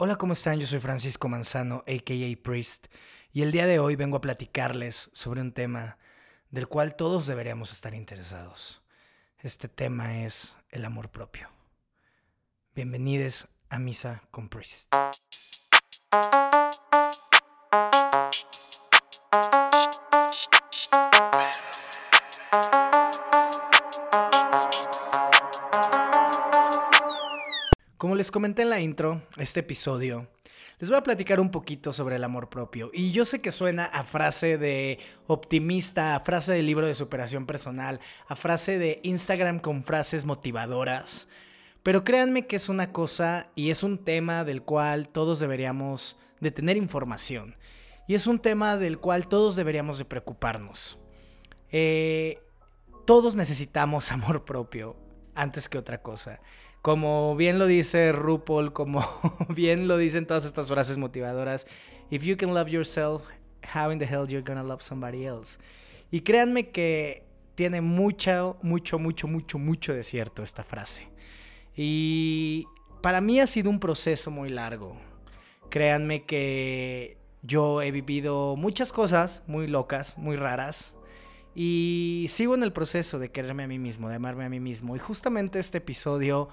Hola, ¿cómo están? Yo soy Francisco Manzano, aka Priest, y el día de hoy vengo a platicarles sobre un tema del cual todos deberíamos estar interesados. Este tema es el amor propio. Bienvenidos a Misa con Priest. Como les comenté en la intro, este episodio, les voy a platicar un poquito sobre el amor propio. Y yo sé que suena a frase de optimista, a frase de libro de superación personal, a frase de Instagram con frases motivadoras. Pero créanme que es una cosa y es un tema del cual todos deberíamos de tener información. Y es un tema del cual todos deberíamos de preocuparnos. Eh, todos necesitamos amor propio antes que otra cosa. Como bien lo dice RuPaul, como bien lo dicen todas estas frases motivadoras, if you can love yourself, how in the hell you're gonna love somebody else? Y créanme que tiene mucho, mucho, mucho, mucho, mucho de cierto esta frase. Y para mí ha sido un proceso muy largo. Créanme que yo he vivido muchas cosas muy locas, muy raras. Y sigo en el proceso de quererme a mí mismo, de amarme a mí mismo. Y justamente este episodio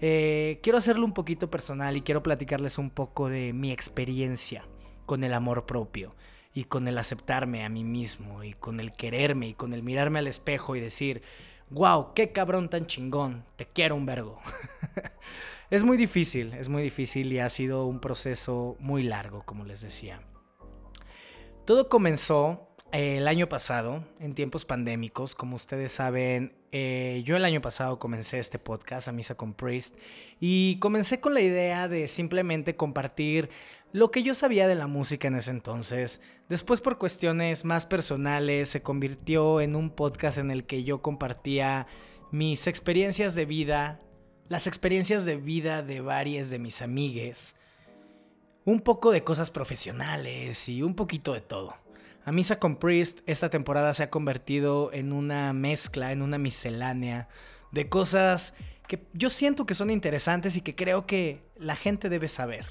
eh, quiero hacerlo un poquito personal y quiero platicarles un poco de mi experiencia con el amor propio y con el aceptarme a mí mismo y con el quererme y con el mirarme al espejo y decir, wow, qué cabrón tan chingón, te quiero un vergo. es muy difícil, es muy difícil y ha sido un proceso muy largo, como les decía. Todo comenzó el año pasado, en tiempos pandémicos, como ustedes saben, eh, yo el año pasado comencé este podcast, A Misa con Priest, y comencé con la idea de simplemente compartir lo que yo sabía de la música en ese entonces. Después, por cuestiones más personales, se convirtió en un podcast en el que yo compartía mis experiencias de vida, las experiencias de vida de varias de mis amigues, un poco de cosas profesionales y un poquito de todo. A Misa con Priest esta temporada se ha convertido en una mezcla, en una miscelánea de cosas que yo siento que son interesantes y que creo que la gente debe saber.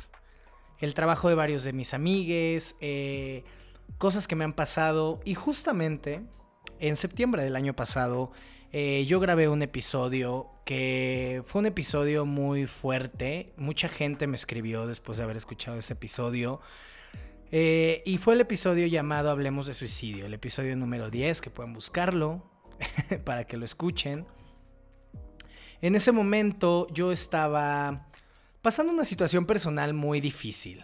El trabajo de varios de mis amigues, eh, cosas que me han pasado y justamente en septiembre del año pasado eh, yo grabé un episodio que fue un episodio muy fuerte. Mucha gente me escribió después de haber escuchado ese episodio eh, y fue el episodio llamado Hablemos de Suicidio, el episodio número 10, que pueden buscarlo para que lo escuchen. En ese momento yo estaba pasando una situación personal muy difícil.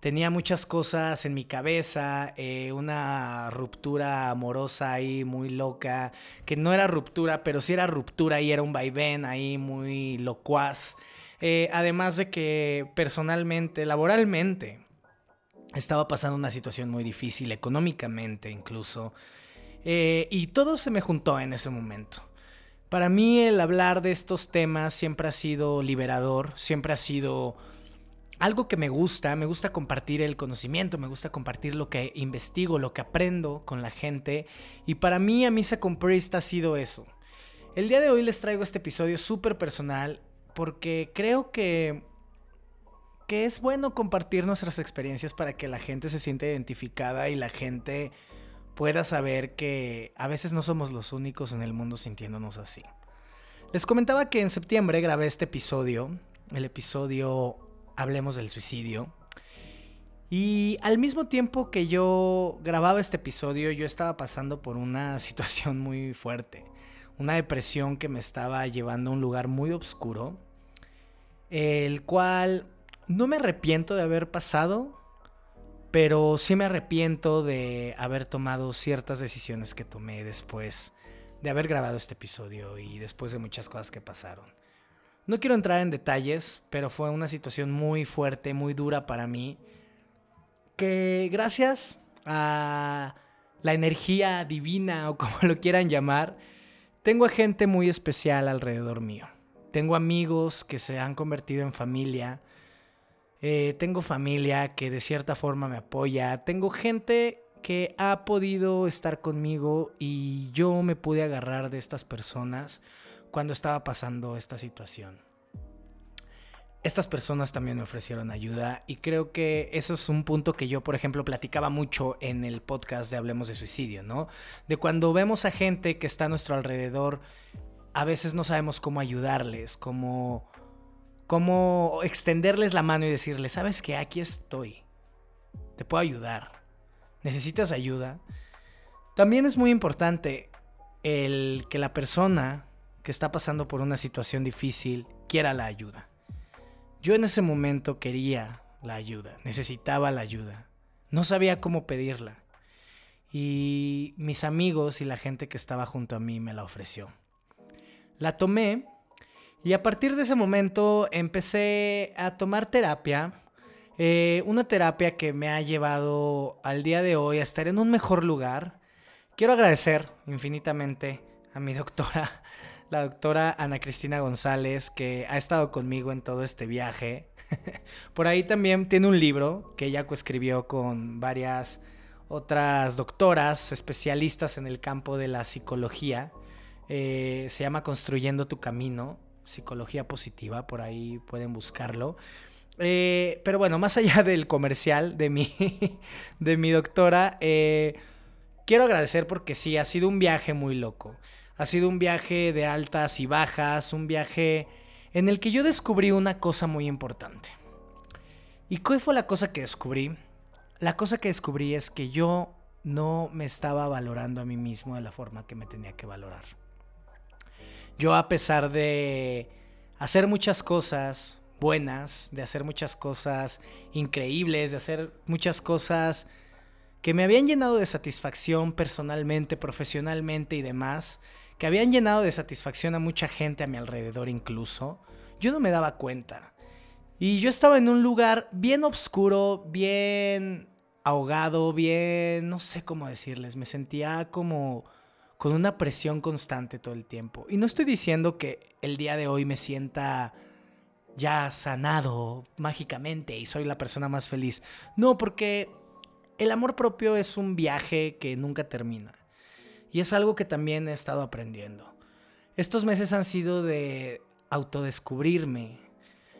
Tenía muchas cosas en mi cabeza, eh, una ruptura amorosa ahí muy loca, que no era ruptura, pero sí era ruptura y era un vaivén ahí muy locuaz. Eh, además de que personalmente, laboralmente, estaba pasando una situación muy difícil, económicamente incluso, eh, y todo se me juntó en ese momento. Para mí el hablar de estos temas siempre ha sido liberador, siempre ha sido algo que me gusta, me gusta compartir el conocimiento, me gusta compartir lo que investigo, lo que aprendo con la gente, y para mí a Misa con Priest ha sido eso. El día de hoy les traigo este episodio súper personal porque creo que que es bueno compartir nuestras experiencias para que la gente se sienta identificada y la gente pueda saber que a veces no somos los únicos en el mundo sintiéndonos así. Les comentaba que en septiembre grabé este episodio, el episodio Hablemos del suicidio. Y al mismo tiempo que yo grababa este episodio, yo estaba pasando por una situación muy fuerte, una depresión que me estaba llevando a un lugar muy oscuro, el cual no me arrepiento de haber pasado, pero sí me arrepiento de haber tomado ciertas decisiones que tomé después de haber grabado este episodio y después de muchas cosas que pasaron. No quiero entrar en detalles, pero fue una situación muy fuerte, muy dura para mí, que gracias a la energía divina o como lo quieran llamar, tengo a gente muy especial alrededor mío. Tengo amigos que se han convertido en familia, eh, tengo familia que de cierta forma me apoya, tengo gente que ha podido estar conmigo y yo me pude agarrar de estas personas cuando estaba pasando esta situación. estas personas también me ofrecieron ayuda y creo que eso es un punto que yo, por ejemplo, platicaba mucho en el podcast de Hablemos de Suicidio, ¿no? De cuando vemos a gente que está a nuestro alrededor, a veces no sabemos cómo ayudarles, cómo, cómo extenderles la mano y decirles, sabes que aquí estoy, te puedo ayudar, necesitas ayuda. También es muy importante el que la persona que está pasando por una situación difícil quiera la ayuda. Yo en ese momento quería la ayuda, necesitaba la ayuda, no sabía cómo pedirla. Y mis amigos y la gente que estaba junto a mí me la ofreció. La tomé y a partir de ese momento empecé a tomar terapia. Eh, una terapia que me ha llevado al día de hoy a estar en un mejor lugar. Quiero agradecer infinitamente a mi doctora la doctora Ana Cristina González, que ha estado conmigo en todo este viaje. Por ahí también tiene un libro que ella coescribió con varias otras doctoras especialistas en el campo de la psicología. Eh, se llama Construyendo tu Camino, Psicología Positiva, por ahí pueden buscarlo. Eh, pero bueno, más allá del comercial de mi, de mi doctora, eh, quiero agradecer porque sí, ha sido un viaje muy loco. Ha sido un viaje de altas y bajas, un viaje en el que yo descubrí una cosa muy importante. ¿Y cuál fue la cosa que descubrí? La cosa que descubrí es que yo no me estaba valorando a mí mismo de la forma que me tenía que valorar. Yo a pesar de hacer muchas cosas buenas, de hacer muchas cosas increíbles, de hacer muchas cosas que me habían llenado de satisfacción personalmente, profesionalmente y demás, que habían llenado de satisfacción a mucha gente a mi alrededor incluso, yo no me daba cuenta. Y yo estaba en un lugar bien oscuro, bien ahogado, bien, no sé cómo decirles, me sentía como con una presión constante todo el tiempo. Y no estoy diciendo que el día de hoy me sienta ya sanado mágicamente y soy la persona más feliz. No, porque el amor propio es un viaje que nunca termina. Y es algo que también he estado aprendiendo. Estos meses han sido de autodescubrirme.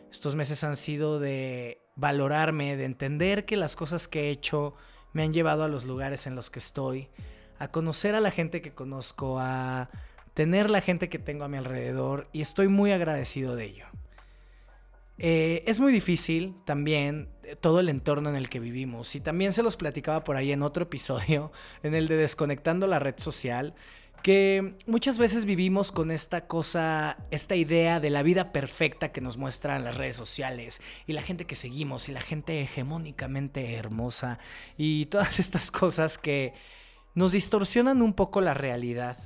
Estos meses han sido de valorarme, de entender que las cosas que he hecho me han llevado a los lugares en los que estoy, a conocer a la gente que conozco, a tener la gente que tengo a mi alrededor y estoy muy agradecido de ello. Eh, es muy difícil también eh, todo el entorno en el que vivimos y también se los platicaba por ahí en otro episodio, en el de desconectando la red social, que muchas veces vivimos con esta cosa, esta idea de la vida perfecta que nos muestran las redes sociales y la gente que seguimos y la gente hegemónicamente hermosa y todas estas cosas que nos distorsionan un poco la realidad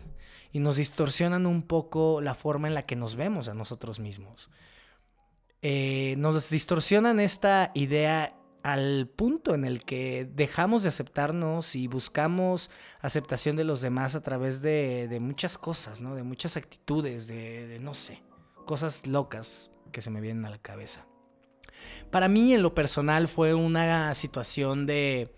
y nos distorsionan un poco la forma en la que nos vemos a nosotros mismos. Eh, nos distorsionan esta idea al punto en el que dejamos de aceptarnos y buscamos aceptación de los demás a través de, muchas cosas, ¿no? De muchas actitudes, de, no sé, cosas locas que se me vienen a la cabeza. Para mí, en lo personal, fue una situación de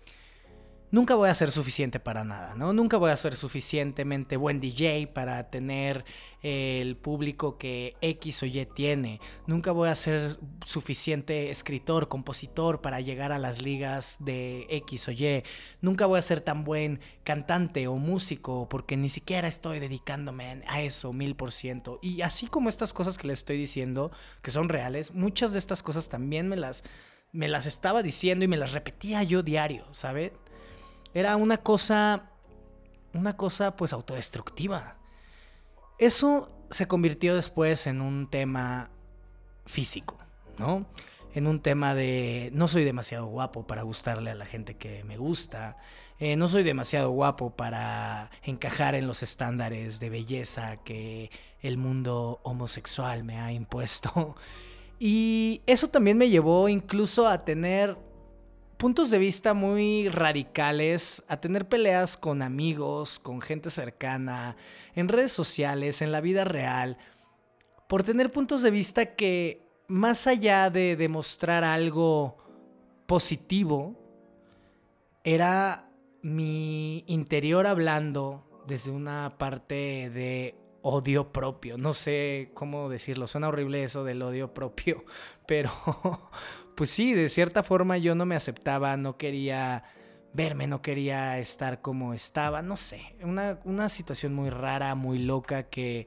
nunca voy a ser suficiente para nada, ¿no? Nunca voy a ser suficientemente buen DJ para tener el público que X o Y tiene. Nunca voy a ser suficiente escritor, compositor para llegar a las ligas de X o Y. Nunca voy a ser tan buen cantante o músico porque ni siquiera estoy dedicándome a eso mil por ciento. Y así como estas cosas que les estoy diciendo, que son reales, muchas de estas cosas también me las, me las estaba diciendo y me las repetía yo diario, ¿sabes? Era una cosa, una cosa pues autodestructiva. Eso se convirtió después en un tema físico, ¿no? En un tema de no soy demasiado guapo para gustarle a la gente que me gusta, eh, no soy demasiado guapo para encajar en los estándares de belleza que el mundo homosexual me ha impuesto. Y eso también me llevó incluso a tener puntos de vista muy radicales, a tener peleas con amigos, con gente cercana, en redes sociales, en la vida real, por tener puntos de vista que, más allá de demostrar algo positivo, era mi interior hablando desde una parte de odio propio. No sé cómo decirlo, suena horrible eso del odio propio, pero pues sí, de cierta forma yo no me aceptaba, no quería verme, no quería estar como estaba, no sé, una, una situación muy rara, muy loca que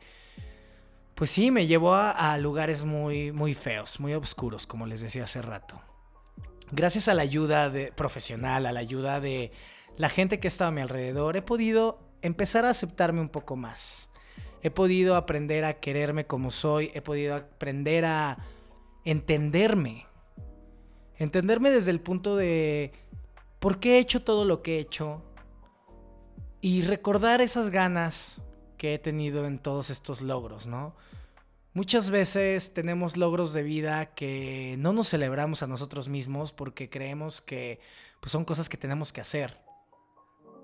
pues sí, me llevó a, lugares muy, muy feos, muy oscuros, como les decía hace rato. Gracias a la ayuda profesional, a la ayuda de la gente que estaba a mi alrededor, he podido empezar a aceptarme un poco más. He podido aprender a quererme como soy, he podido aprender a entenderme. Entenderme desde el punto de por qué he hecho todo lo que he hecho y recordar esas ganas que he tenido en todos estos logros, ¿no? Muchas veces tenemos logros de vida que no nos celebramos a nosotros mismos porque creemos que pues, son cosas que tenemos que hacer.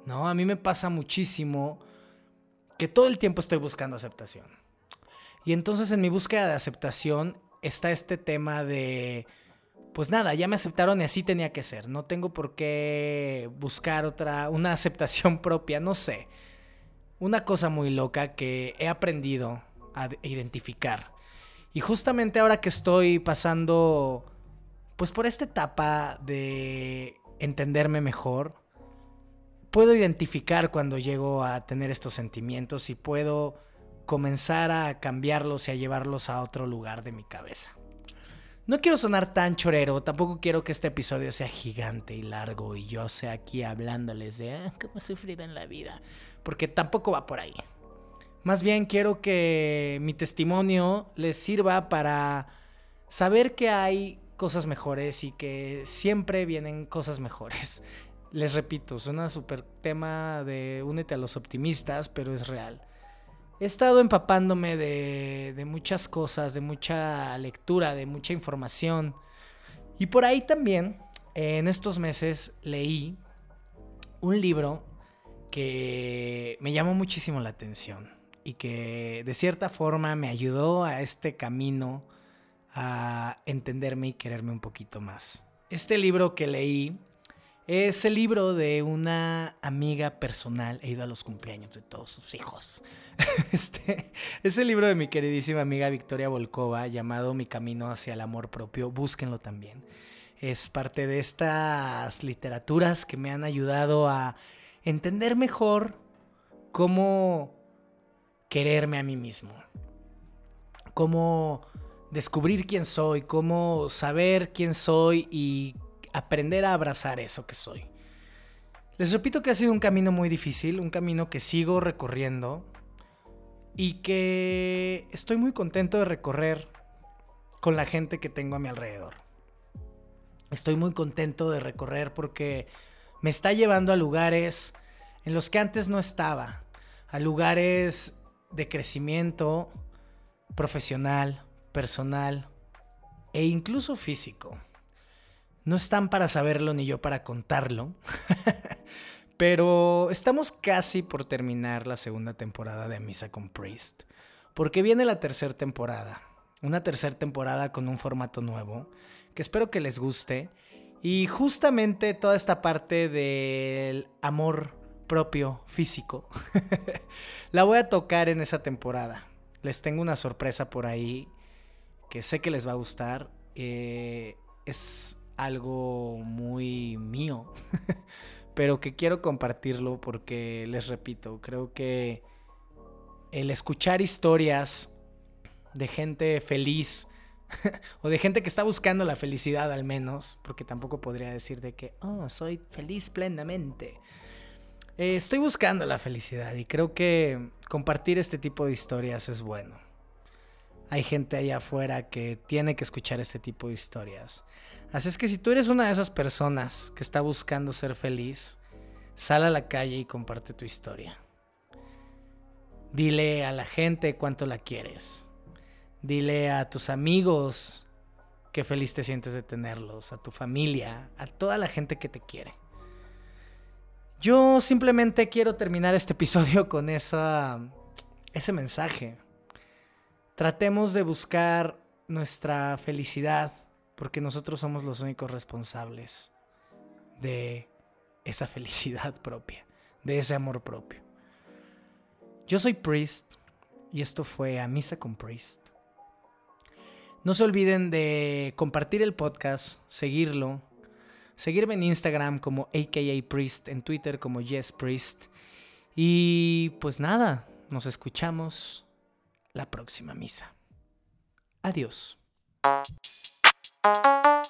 ¿No? A mí me pasa muchísimo que todo el tiempo estoy buscando aceptación. Y entonces en mi búsqueda de aceptación está este tema de, pues nada, ya me aceptaron y así tenía que ser. No tengo por qué buscar otra, una aceptación propia, no sé una cosa muy loca que he aprendido a identificar. Y justamente ahora que estoy pasando pues por esta etapa de entenderme mejor, puedo identificar cuando llego a tener estos sentimientos y puedo comenzar a cambiarlos y a llevarlos a otro lugar de mi cabeza. No quiero sonar tan chorero, tampoco quiero que este episodio sea gigante y largo y yo sea aquí hablándoles de ah, cómo he sufrido en la vida porque tampoco va por ahí. Más bien quiero que mi testimonio les sirva para saber que hay cosas mejores y que siempre vienen cosas mejores. Les repito, suena súper tema de únete a los optimistas, pero es real. He estado empapándome de, de muchas cosas, de mucha lectura, de mucha información. Y por ahí también, en estos meses, leí un libro que me llamó muchísimo la atención y que de cierta forma me ayudó a este camino a entenderme y quererme un poquito más. Este libro que leí es el libro de una amiga personal. He ido a los cumpleaños de todos sus hijos. Este es el libro de mi queridísima amiga Victoria Volkova llamado Mi camino hacia el amor propio. Búsquenlo también. Es parte de estas literaturas que me han ayudado a entender mejor cómo quererme a mí mismo, cómo descubrir quién soy, cómo saber quién soy y aprender a abrazar eso que soy. Les repito que ha sido un camino muy difícil, un camino que sigo recorriendo y que estoy muy contento de recorrer con la gente que tengo a mi alrededor. Estoy muy contento de recorrer porque me está llevando a lugares en los que antes no estaba, a lugares de crecimiento profesional, personal e incluso físico. No están para saberlo ni yo para contarlo, pero estamos casi por terminar la segunda temporada de Misa con Priest, porque viene la tercera temporada, una tercera temporada con un formato nuevo, que espero que les guste y justamente toda esta parte del amor propio físico la voy a tocar en esa temporada. Les tengo una sorpresa por ahí que sé que les va a gustar. Eh, es algo muy mío, pero que quiero compartirlo porque les repito, creo que el escuchar historias de gente feliz o de gente que está buscando la felicidad al menos, porque tampoco podría decir de que, oh, soy feliz plenamente. Eh, estoy buscando la felicidad y creo que compartir este tipo de historias es bueno. Hay gente allá afuera que tiene que escuchar este tipo de historias. Así es que si tú eres una de esas personas que está buscando ser feliz, sal a la calle y comparte tu historia. Dile a la gente cuánto la quieres. Dile a tus amigos qué feliz te sientes de tenerlos, a tu familia, a toda la gente que te quiere. Yo simplemente quiero terminar este episodio con esa, ese mensaje. Tratemos de buscar nuestra felicidad porque nosotros somos los únicos responsables de esa felicidad propia, de ese amor propio. Yo soy Priest Y esto fue A Misa con Priest. No se olviden de compartir el podcast, seguirlo, seguirme en Instagram como AKA Priest, en Twitter como Yes Priest. Y pues nada, nos escuchamos la próxima misa. Adiós. Música